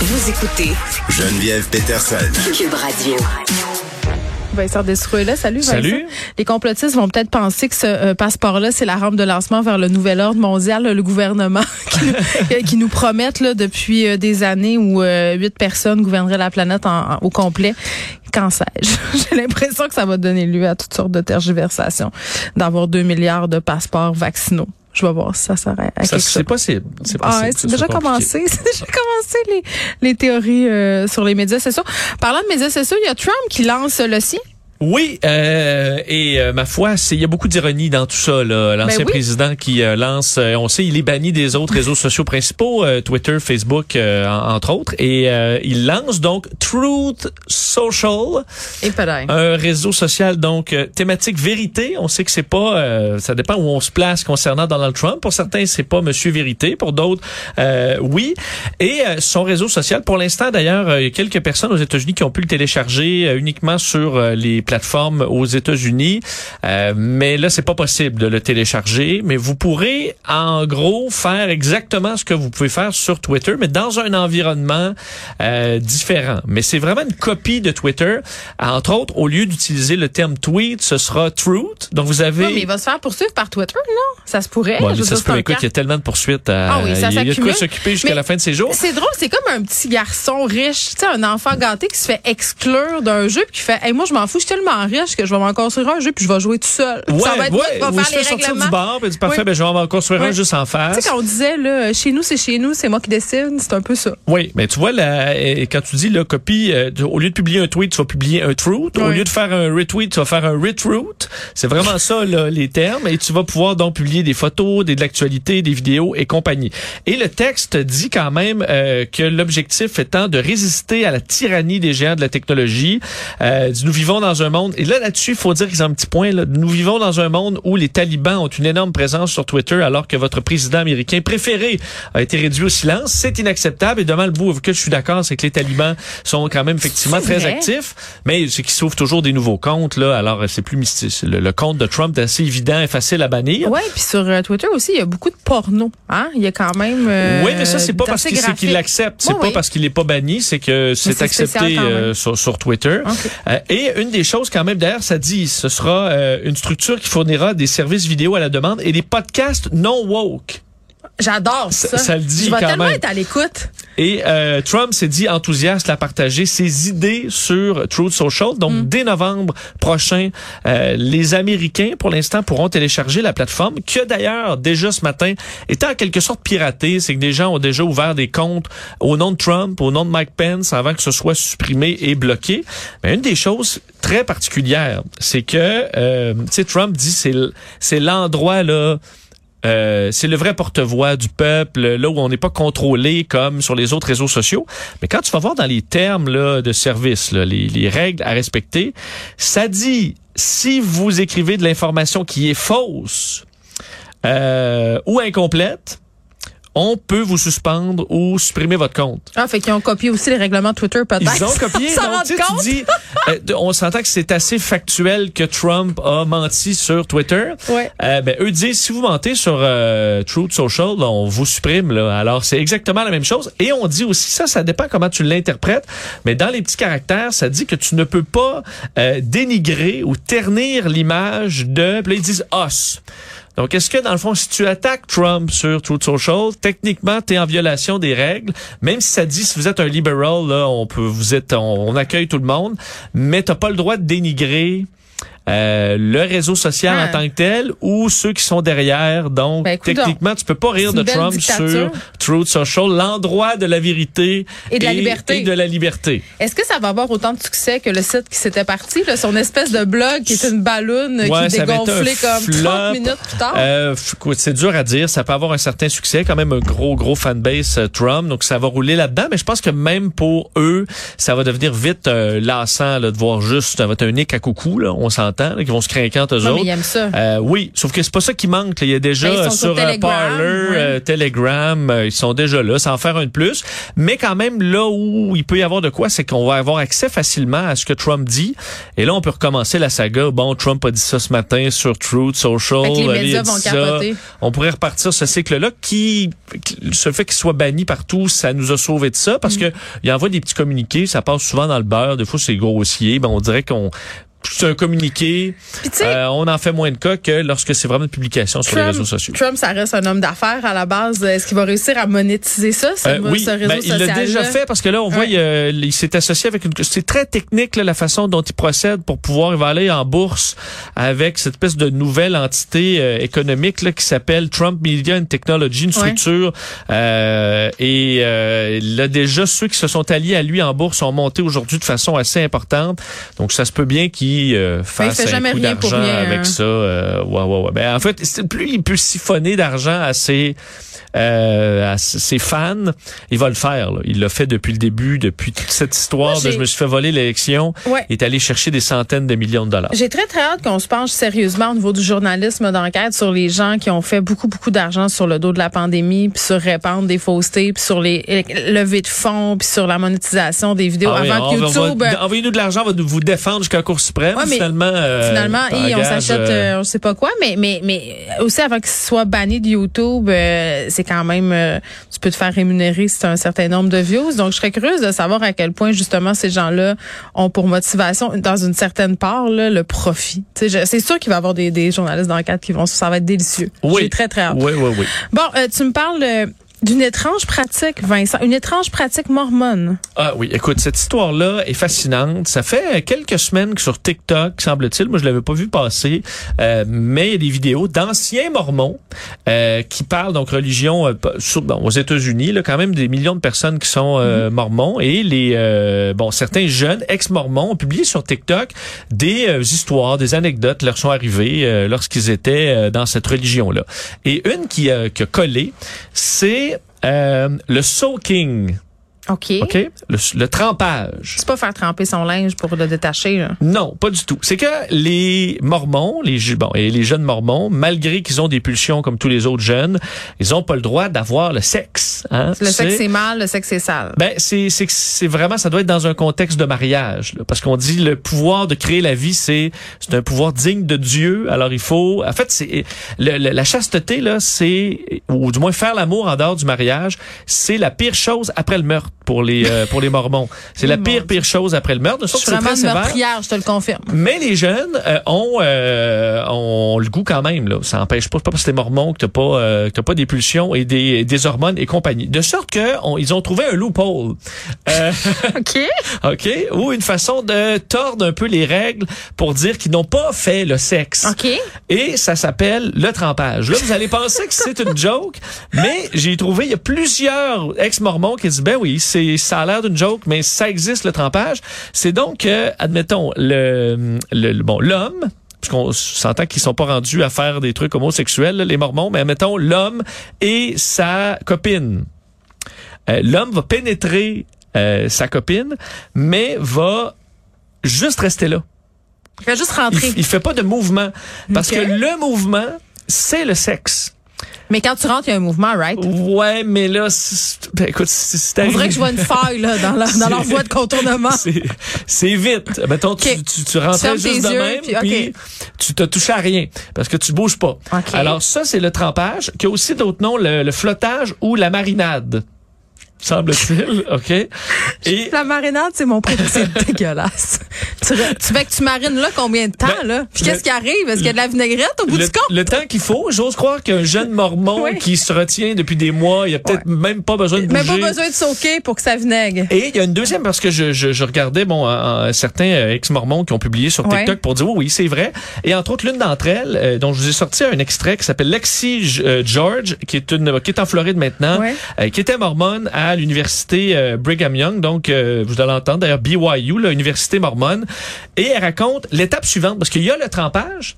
Vous écoutez Geneviève Peterson. Cube Radio. Vincent. Salut, Vincent. Salut. Les complotistes vont peut-être penser que ce euh, passeport-là, c'est la rampe de lancement vers le nouvel ordre mondial, le gouvernement qui nous, qui nous promettent là, depuis euh, des années où euh, huit personnes gouverneraient la planète en- en- au complet. Qu'en sais-je? J'ai l'impression que ça va donner lieu à toutes sortes de tergiversations d'avoir 2 milliards de passeports vaccinaux. Je vais voir si ça sert à, à Ça, quelque c'est chose. possible. C'est Ah, possible. ouais, c'est déjà commencé. C'est déjà commencé les, les théories euh, sur les médias sociaux. Parlant de médias sociaux, il y a Trump qui lance le sien. Oui, euh, et euh, ma foi, c'est il y a beaucoup d'ironie dans tout ça. là. L'ancien Ben oui. président qui euh, lance, euh, on sait, il est banni des autres réseaux sociaux principaux, euh, Twitter, Facebook, euh, en- entre autres, et euh, il lance donc Truth Social, Et un réseau social donc thématique vérité. On sait que c'est pas, euh, ça dépend où on se place concernant Donald Trump. Pour certains, c'est pas Monsieur Vérité. Pour d'autres, euh, oui. Et euh, son réseau social, pour l'instant d'ailleurs, il y a quelques personnes aux États-Unis qui ont pu le télécharger uniquement sur les plateformes aux États-Unis. Euh, mais là, c'est pas possible de le télécharger. Mais vous pourrez, en gros, faire exactement ce que vous pouvez faire sur Twitter, mais dans un environnement euh, différent. Mais c'est vraiment une copie de Twitter. Entre autres, au lieu d'utiliser le terme tweet, ce sera truth. Donc vous avez. Non, mais il va se faire poursuivre par Twitter, non? Ça se pourrait. Bon, Je ça se peut. Écoute, il y a tellement de poursuites. À, Ah oui, ça il y a de quoi s'occuper jusqu'à la fin de ses jours. C'est drôle, c'est comme un petit garçon riche, tu sais, un enfant gâté qui se fait exclure d'un jeu puis qui fait, hey, moi je m'en fous, je suis tellement riche que je vais m'en construire un jeu puis je vais jouer tout seul. Ouais, ça va être moi qui ouais. va faire fait les sortir du bar, puis dit parfait, Oui. ben je vais en construire un juste en Tu face. sais, quand on disait, là, chez nous, c'est chez nous, c'est moi qui décide, c'est un peu ça. Oui, mais tu vois, là, quand tu dis la copie, euh, au lieu de publier un tweet, tu vas publier un truth. Au lieu de faire un retweet, tu vas faire un retruth. C'est vraiment ça, là, les termes. Et tu vas pouvoir donc publier des photos, des, de l'actualité, des vidéos et compagnie. Et le texte dit quand même euh, que l'objectif étant de résister à la tyrannie des géants de la technologie. Euh, nous vivons dans un monde, et là, là-dessus, il faut dire qu'ils ont un petit point, là, nous vivons dans un monde où les talibans ont une énorme présence sur Twitter alors que votre président américain préféré a été réduit au silence. C'est inacceptable et demain le bout que je suis d'accord, c'est que les talibans sont quand même effectivement très actifs, mais c'est qu'ils s'ouvrent toujours des nouveaux comptes là. Alors c'est plus mystique. Le, le compte de Trump est assez évident et facile à bannir. Ouais, puis sur euh, Twitter aussi, il y a beaucoup de porno, hein? Il y a quand même. euh, oui, mais ça c'est pas parce qu'il l'accepte, c'est Oui, pas oui. parce qu'il est pas banni, c'est que c'est accepté euh, sur, sur Twitter. Euh, et une des choses quand même d'ailleurs, ça dit, ce sera euh, une structure qui fournira des services vidéo à la demande et des podcasts non woke. J'adore ça. Ça- ça le dit Je vais quand tellement même. être à l'écoute. Et euh, Trump s'est dit enthousiaste à partager ses idées sur Truth Social. Donc, Mm. dès novembre prochain, euh, les Américains, pour l'instant, pourront télécharger la plateforme, qui a d'ailleurs, déjà ce matin, été en quelque sorte piratée. C'est que des gens ont déjà ouvert des comptes au nom de Trump, au nom de Mike Pence, avant que ce soit supprimé et bloqué. Mais une des choses très particulières, c'est que, euh, tu sais, Trump dit c'est l'endroit, là, euh, c'est le vrai porte-voix du peuple, là où on n'est pas contrôlé comme sur les autres réseaux sociaux. Mais quand tu vas voir dans les termes là, de service, là, les, les règles à respecter, ça dit si vous écrivez de l'information qui est fausse euh, ou incomplète, on peut vous suspendre ou supprimer votre compte. Ah, fait qu'ils ont copié aussi les règlements Twitter, peut-être. Ils ont copié. S'en donc, tu sais, tu dis, euh, on s'entend que c'est assez factuel que Trump a menti sur Twitter. Ouais. Euh, ben, eux disent, si vous mentez sur euh, Truth Social, là, on vous supprime. Là. Alors, c'est exactement la même chose. Et on dit aussi, ça, ça dépend comment tu l'interprètes, mais dans les petits caractères, ça dit que tu ne peux pas euh, dénigrer ou ternir l'image de... Puis là, ils disent « us ». Donc, est-ce que, dans le fond, si tu attaques Trump sur Truth Social, techniquement, tu es en violation des règles, même si ça dit, si vous êtes un liberal, là, on peut, vous êtes, on, on accueille tout le monde, mais t'as pas le droit de dénigrer euh, le réseau social Ah. en tant que tel ou ceux qui sont derrière. Donc, Ben, techniquement, tu peux pas rire de Trump dictature. sur Truth Social, l'endroit de la vérité Et de la liberté. et de la liberté. Est-ce que ça va avoir autant de succès que le site qui s'était parti, là, son espèce de blog qui est une balloune Ouais, qui un comme 30 flop. minutes plus tard? Euh, c'est dur à dire. Ça peut avoir un certain succès, quand même un gros, gros fanbase euh, Trump. Donc, ça va rouler là-dedans. Mais je pense que même pour eux, ça va devenir vite euh, lassant là, de voir juste, ça va être un nick à coucou, là, on. S'entend, qui vont se craquer entre eux Ouais, mais autres. ils aiment ça. Euh, oui, sauf que c'est pas ça qui manque. là. Il y a déjà Ben, sur Telegram, Parler, euh, Telegram, euh, ils sont déjà là, sans faire un de plus. Mais quand même, là où il peut y avoir de quoi, c'est qu'on va avoir accès facilement à ce que Trump dit. Et là, on peut recommencer la saga. Bon, Trump a dit ça ce matin sur Truth Social. Fait que les médias vont capoter. On pourrait repartir ce cycle-là qui, qui- ce fait qu'il soit banni partout, ça nous a sauvé de ça parce Mm. que il envoie des petits communiqués, ça passe souvent dans le beurre. Des fois, c'est grossier. Ben, on dirait qu'on c'est un communiqué. Euh, on en fait moins de cas que lorsque c'est vraiment une publication sur les réseaux sociaux. Trump, ça reste un homme d'affaires à la base. Est-ce qu'il va réussir à monétiser ça, ce, Euh, oui, ce réseau ben, il l'a déjà fait parce que là, on voit, Ouais. il, euh, il s'est associé avec une. C'est très technique là, la façon dont il procède pour pouvoir il va aller en bourse avec cette espèce de nouvelle entité euh, économique là, qui s'appelle Trump Media and Technology, une Ouais. structure. euh, et euh, là déjà ceux qui se sont alliés à lui en bourse ont monté aujourd'hui de façon assez importante. Donc ça se peut bien qu'il euh, fasse fait un coup d'argent rien, avec hein. ça. euh, ouais, ouais, ouais. Ben, en fait, plus il peut siphonner d'argent à ses euh, à ses fans, il va le faire. là. Il l'a fait depuis le début, depuis toute cette histoire Moi, de je me suis fait voler l'élection. Ouais. Il est allé chercher des centaines de millions de dollars. J'ai très très hâte qu'on se penche sérieusement au niveau du journalisme d'enquête sur les gens qui ont fait beaucoup beaucoup d'argent sur le dos de la pandémie, puis sur répandre des faussetés, puis sur les levées de fonds, puis sur la monétisation des vidéos Ah avant YouTube. va- Envoyez-nous de l'argent, on va vous défendre jusqu'à la Cour suprême. Ouais, mais finalement, euh, Finalement, et on s'achète, euh, euh, on sait pas quoi, mais mais mais aussi avant qu'il soit banni de YouTube, euh, c'est quand même, euh, tu peux te faire rémunérer si tu as un certain nombre de views. Donc, je serais curieuse de savoir à quel point justement ces gens-là ont pour motivation, dans une certaine part, là, le profit. Sais, je- c'est sûr qu'il va y avoir des, des journalistes d'enquête qui vont, ça va être délicieux. Oui. J'ai très très hâte. Oui, oui, oui. Bon, euh, tu me parles euh, d'une étrange pratique, Vincent, une étrange pratique mormone. Ah oui, écoute, cette histoire-là est fascinante. Ça fait quelques semaines que sur TikTok, semble-t-il, moi je l'avais pas vu passer, euh, mais il y a des vidéos d'anciens mormons euh, qui parlent donc religion euh, sur- bon, aux États-Unis, là quand même des millions de personnes qui sont euh, mormons et les euh, bon certains jeunes ex-mormons ont publié sur TikTok des euh, histoires, des anecdotes leur sont arrivées euh, lorsqu'ils étaient dans cette religion-là. Et une qui, qui a collé, c'est euh, le soaking. OK. OK? Le, le trempage. C'est pas faire tremper son linge pour le détacher, là. Non, pas du tout. C'est que les Mormons, les bon, et les jeunes Mormons, malgré qu'ils ont des pulsions comme tous les autres jeunes, ils ont pas le droit d'avoir le sexe. Hein? Le sexe c'est mal, le sexe c'est sale. Ben c'est c'est vraiment ça doit être dans un contexte de mariage là, parce qu'on dit le pouvoir de créer la vie c'est c'est un pouvoir digne de Dieu alors il faut en fait c'est la chasteté là c'est ou du moins faire l'amour en dehors du mariage c'est la pire chose après le meurtre pour les euh, pour les mormons c'est la pire pire chose après le meurtre Je sauf suis que c'est vraiment très une meurtrière, je te le confirme. mais les jeunes euh, ont, euh, ont le goût quand même. Là. Ça empêche pas, pas parce que t'es mormon que t'as pas, euh, que t'as pas des pulsions et des, des hormones et compagnie. De sorte que on- ils ont trouvé un loophole. Euh, OK. OK? Ou une façon de tordre un peu les règles pour dire qu'ils n'ont pas fait le sexe. OK. Et ça s'appelle le trempage. Là, vous allez penser que c'est une joke, mais j'ai trouvé, il y a plusieurs ex-mormons qui disent, ben oui, c'est, ça a l'air d'une joke, mais ça existe le trempage. C'est donc, euh, admettons, le, le, le- bon, l'homme, puisqu'on s'entend qu'ils sont pas rendus à faire des trucs homosexuels, les mormons, mais admettons, l'homme et sa copine. Euh, l'homme va pénétrer euh, sa copine, mais va juste rester là. Il va juste Il, rentrer. f- il fait pas de mouvement. Parce que le mouvement, c'est le sexe. Mais quand tu rentres, il y a un mouvement, right? Ouais, mais là, ben, écoute, c'est On dirait que je vois une faille là, dans, la- dans leur voie de contournement. C'est- vite. Mettons, tu, Ok. tu, tu rentrais juste de yeux, même, puis tu te touches à rien parce que tu bouges pas. Ok. Alors ça, c'est le trempage, qui a aussi d'autres noms, le, le flottage ou la marinade. Semble-t-il, OK? Et La marinade, c'est mon préféré. C'est dégueulasse. Tu, veux que tu marines là combien de temps, Ben, là? Puis qu'est-ce qui arrive? Est-ce qu'il y a de la vinaigrette au bout le, du compte? le temps qu'il faut, j'ose croire qu'un jeune mormon Oui. qui se retient depuis des mois, il a peut-être même pas besoin de bouger. Mais pas besoin de pour que ça vinaigre. Et il y a une deuxième parce que je, je, je regardais bon un- un- certains euh, ex-mormons qui ont publié sur TikTok Ouais. pour dire oui, oui c'est vrai. Et entre autres l'une d'entre elles euh, dont je vous ai sorti un extrait qui s'appelle Lexi euh, George qui est une qui est en Floride maintenant, Ouais. qui était mormone à l'université Brigham Young donc euh, vous allez l'entendre d'ailleurs BYU l'université mormone et elle raconte l'étape suivante parce qu'il y a le trempage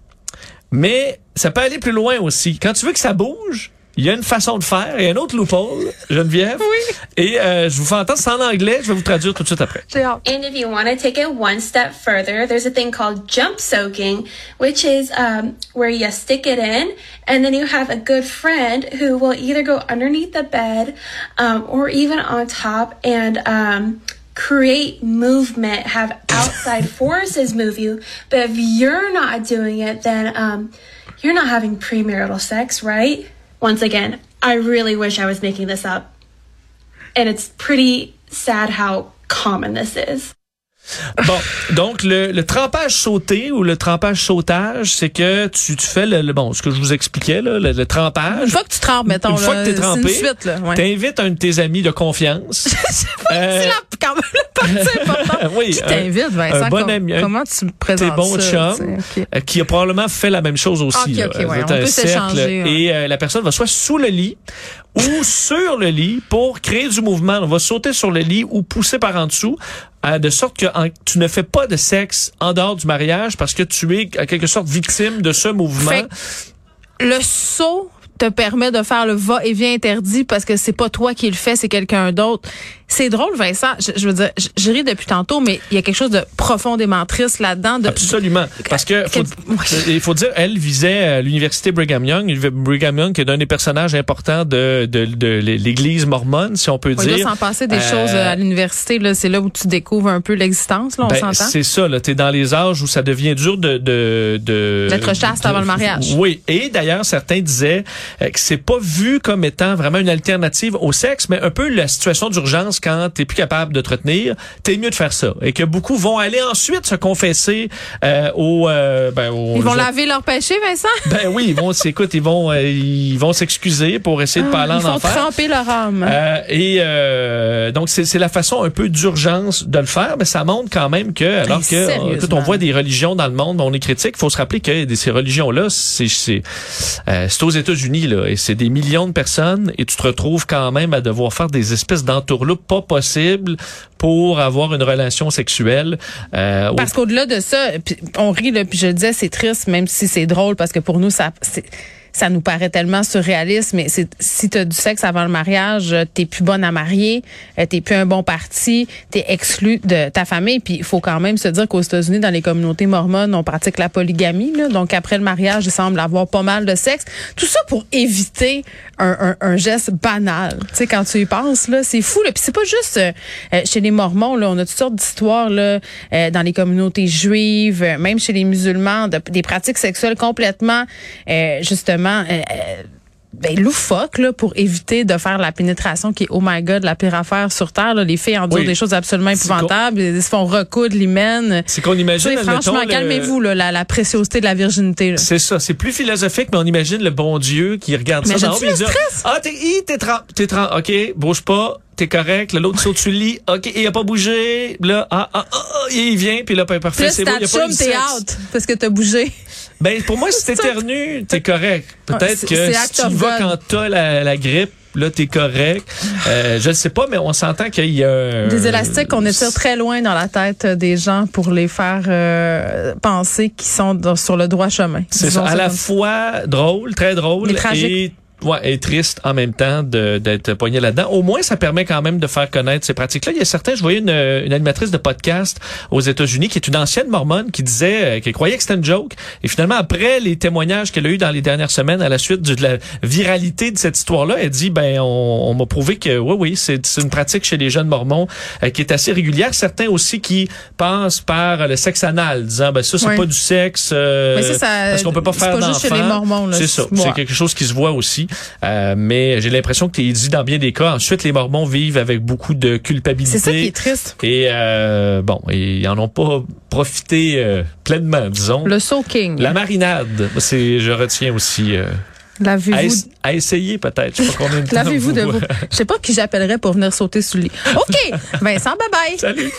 mais ça peut aller plus loin aussi. Quand tu veux que ça bouge, il y a une façon de faire et un autre loophole, Geneviève. Oui. Et euh, je vous fais entendre, c'est en anglais, je vais vous traduire tout de suite après. And if you want to take it one step further, there's a thing called jump soaking, which is um, where you stick it in, and then you have a good friend who will either go underneath the bed um, or even on top and um, create movement, have outside forces move you. But if you're not doing it, then um, you're not having premarital sex, right? Once again, I really wish I was making this up. And it's pretty sad how common this is. Bon, donc le, le trempage sauté ou le trempage sautage, c'est que tu, tu fais le, le- bon, ce que je vous expliquais là, le, le trempage. Une fois que tu trempes, mettons, Une fois là, que t'es trempé, suite, là. Ouais. T'invites un de tes amis de confiance. Euh, C'est la, quand même la partie importante. oui, Qui t'invite, Vincent? un bon ami, comment tu me tes présentes ça? sais? Ok. euh, qui a probablement fait la même chose aussi. Ok, là. ok, ouais, on un peut cercle. Et euh, la personne va soit sous le lit ou sur le lit pour créer du mouvement. On va sauter sur le lit ou pousser par en dessous. Euh, de sorte que tu ne fais pas de sexe en dehors du mariage parce que tu es en quelque sorte victime de ce mouvement. Le saut te permet de faire le va-et-vient interdit parce que c'est pas toi qui le fais, c'est quelqu'un d'autre. C'est drôle, Vincent. Je, je veux dire, je, je ris depuis tantôt, mais il y a quelque chose de profondément triste là-dedans. De, Absolument. Parce que faut, Quel- il faut dire, elle visait euh, l'université Brigham Young. Brigham Young qui est un des personnages importants de, de, de l'Église mormone, si on peut On dire. s'en passer des Euh, choses euh, à l'université. Là, c'est là où tu découvres un peu l'existence. Là, on Ben, s'entend? c'est ça, là. T'es dans les âges où ça devient dur de, de, de D'être chaste avant le mariage. Oui. Et d'ailleurs, certains disaient euh, que c'est pas vu comme étant vraiment une alternative au sexe, mais un peu la situation d'urgence quand t'es plus capable de te retenir, t'es mieux de faire ça. Et que beaucoup vont aller ensuite se confesser euh, au, euh, ben, Ils vont laver leur péché, Vincent? Ben oui, ils vont, écoute, ils vont, euh, ils vont s'excuser pour essayer de Ah, Ils en enfer. tremper leur âme. Euh, et euh, donc c'est c'est la façon un peu d'urgence de le faire, mais ça montre quand même que alors que écoute, on voit des religions dans le monde, on est critique, faut se rappeler que ces religions là, c'est c'est euh, c'est aux États-Unis là et c'est des millions de personnes et tu te retrouves quand même à devoir faire des espèces d'entourloupes pas possibles pour avoir une relation sexuelle. Euh, Parce qu'au-delà de ça, on rit, là, puis je le disais, c'est triste, même si c'est drôle, parce que pour nous, ça, ça nous paraît tellement surréaliste, mais c'est, si tu as du sexe avant le mariage, t'es plus bonne à marier, euh, t'es plus un bon parti, t'es exclu de ta famille. Puis il faut quand même se dire qu'aux États-Unis, dans les communautés mormones, on pratique la polygamie. Là, donc après le mariage, il semble avoir pas mal de sexe. Tout ça pour éviter un, un, un geste banal. Tu sais, quand tu y penses, là, c'est fou. Là. Puis c'est pas juste euh, euh, chez les Mormons. Là, on a toutes sortes d'histoires là, euh, dans les communautés juives, euh, même chez les musulmans, de- des pratiques sexuelles complètement, euh, justement. Ben, loufoque là, pour éviter de faire la pénétration qui est, oh my God, la pire affaire sur Terre. Là. Les filles endurent Oui. des choses absolument épouvantables. Ils se font recoudre l'hymen. c'est qu'on imagine franchement, le- calmez-vous, là, la, la préciosité de la virginité. C'est ça, c'est plus philosophique, mais on imagine le bon Dieu qui regarde ça. Puis le il dit, Ah, t'es, t'es trem- t'es trem- ok, bouge pas, t'es correct. L'autre saute sur le lit, ok, il a pas bougé. Là, ah, ah, ah, ah, il vient, puis là, parfait, c'est bon, il a pas eu de t'es sexe. out parce que t'as bougé. Ben, pour moi, si t'éternues, t'es correct. Peut-être que si tu vas quand t'as la, la grippe, là, t'es correct. Euh, je ne sais pas, mais on s'entend qu'il y a... Des élastiques qu'on étire très loin dans la tête des gens pour les faire euh, penser qu'ils sont dans- sur le droit chemin. C'est ça, à la fois drôle, très drôle, et ouais, et triste en même temps d'être poigné là-dedans. Au moins, ça permet quand même de faire connaître ces pratiques-là. Il y a certains, je voyais une, une animatrice de podcast aux États-Unis qui est une ancienne mormone qui disait euh, qu'elle croyait que c'était une joke. Et finalement, après les témoignages qu'elle a eu dans les dernières semaines à la suite de la viralité de cette histoire-là, elle dit ben on, on m'a prouvé que oui oui c'est une pratique chez les jeunes mormons euh, qui est assez régulière. Certains aussi qui pensent par le sexe anal, disant ben ça c'est Ouais. pas du sexe euh, Mais ça, ça- parce qu'on peut pas faire d'enfants. Mormons, là. C'est ça. C'est quelque chose qui se voit aussi. Euh, mais j'ai l'impression que tu dit dans bien des cas. Ensuite, les Mormons vivent avec beaucoup de culpabilité. C'est ça qui est triste. Et euh, bon, ils en ont pas profité euh, pleinement, disons. Le soaking. La marinade, c'est, je retiens aussi. À, Lavez-vous. es- à essayer peut-être. Je sais pas combien de temps. Lavez-vous de vous- vous. Je sais pas qui j'appellerais pour venir sauter sous le lit. OK. Vincent, bye bye. Salut.